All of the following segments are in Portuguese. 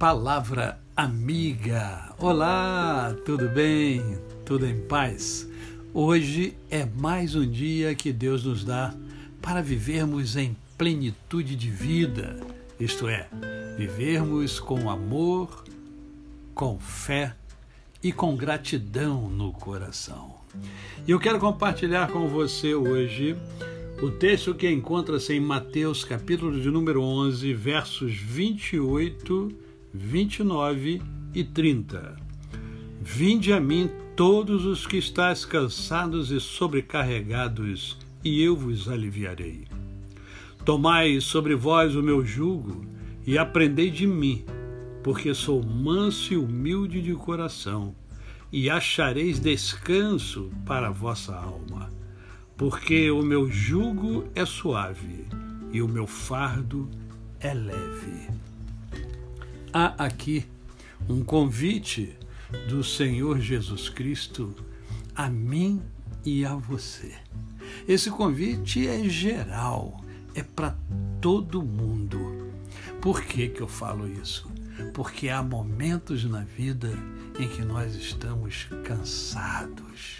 Palavra amiga. Olá, tudo bem? Tudo em paz? Hoje é mais um dia que Deus nos dá para vivermos em plenitude de vida, isto é, vivermos com amor, com fé e com gratidão no coração. E eu quero compartilhar com você hoje o texto que encontra-se em Mateus, capítulo de número 11, versos 28, 29 e 30. Vinde a mim todos os que estáis cansados e sobrecarregados, e eu vos aliviarei. Tomai sobre vós o meu jugo e aprendei de mim, porque sou manso e humilde de coração, e achareis descanso para a vossa alma porque o meu jugo é suave e o meu fardo é leve. Há aqui um convite do Senhor Jesus Cristo a mim e a você. Esse convite é geral, é para todo mundo. Por que, que eu falo isso? Porque há momentos na vida em que nós estamos cansados.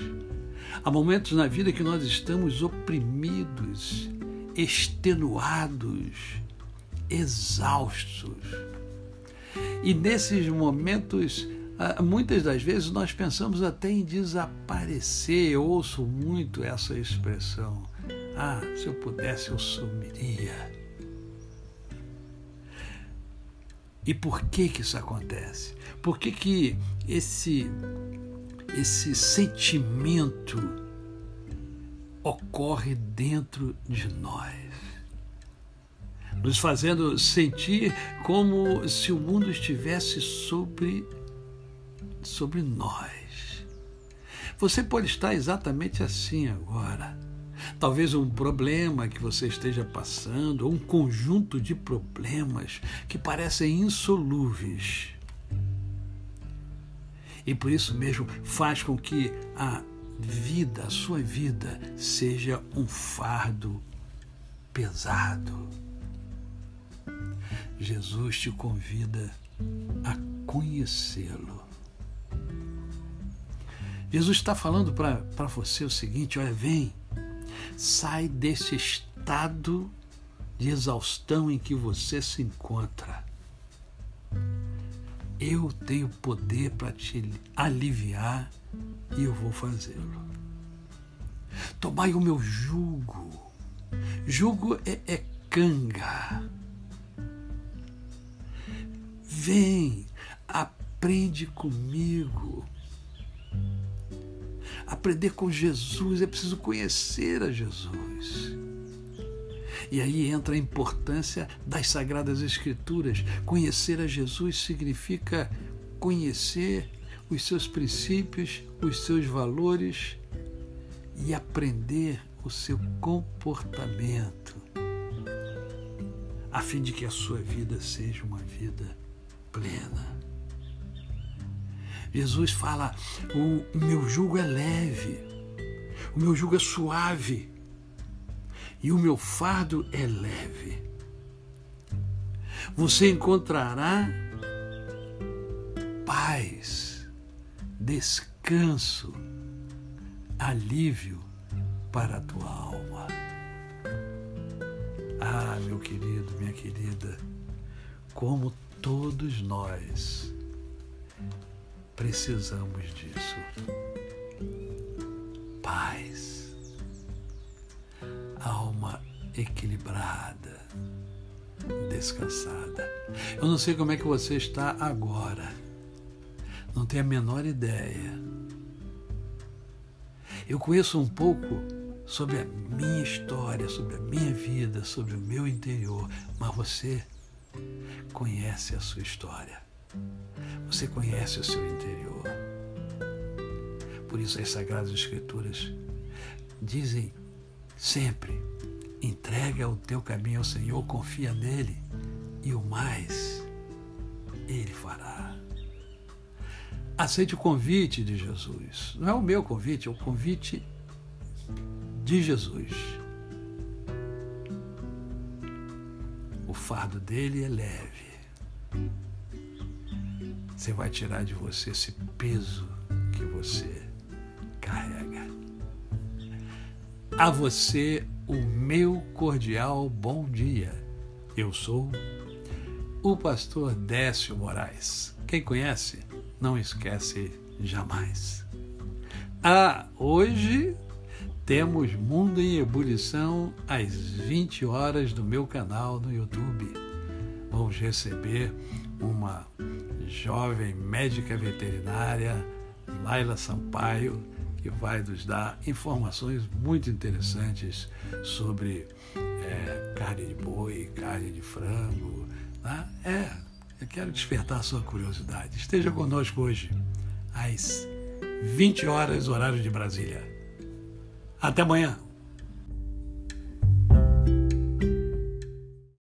Há momentos na vida que nós estamos oprimidos, extenuados, exaustos. E nesses momentos, ah, muitas das vezes nós pensamos até em desaparecer. Eu ouço muito essa expressão. Ah, se eu pudesse, eu sumiria. E por que que isso acontece? Por que que esse esse sentimento ocorre dentro de nós? Nos fazendo sentir como se o mundo estivesse sobre sobre nós. Você pode estar exatamente assim agora Talvez um problema que você esteja passando, ou um conjunto de problemas que parecem insolúveis. E por isso mesmo faz com que a vida, a sua vida, seja um fardo pesado. Jesus te convida a conhecê-lo. Jesus está falando para você o seguinte: olha, vem, Sai desse estado de exaustão em que você se encontra. Eu tenho poder para te aliviar e eu vou fazê-lo. Tomai o meu jugo. Jugo é, é canga. Vem, aprende comigo aprender com Jesus, é preciso conhecer a Jesus. E aí entra a importância das Sagradas Escrituras. Conhecer a Jesus significa conhecer os seus princípios, os seus valores e aprender o seu comportamento, a fim de que a sua vida seja uma vida plena. Jesus fala: o meu jugo é leve, o meu jugo é suave e o meu fardo é leve. Você encontrará paz, descanso, alívio para a tua alma. Ah, meu querido, minha querida, como todos nós Precisamos disso. Paz, alma equilibrada, descansada. Eu não sei como é que você está agora, não tenho a menor ideia. Eu conheço um pouco sobre a minha história, sobre a minha vida, sobre o meu interior, mas você conhece a sua história. Você conhece o seu interior. Por isso, as Sagradas Escrituras dizem sempre: entrega o teu caminho ao Senhor, confia nele, e o mais ele fará. Aceite o convite de Jesus. Não é o meu convite, é o convite de Jesus. Fardo dele é leve você vai tirar de você esse peso que você carrega. A você, o meu cordial bom dia. Eu sou o pastor Décio Moraes. Quem conhece, não esquece jamais. Ah, hoje temos Mundo em Ebulição às 20 horas do meu canal no YouTube. Vamos receber uma jovem médica veterinária, Laila Sampaio, que vai nos dar informações muito interessantes sobre é, carne de boi, carne de frango. Tá? É, eu quero despertar sua curiosidade. Esteja conosco hoje, às 20 horas, horário de Brasília. Até amanhã.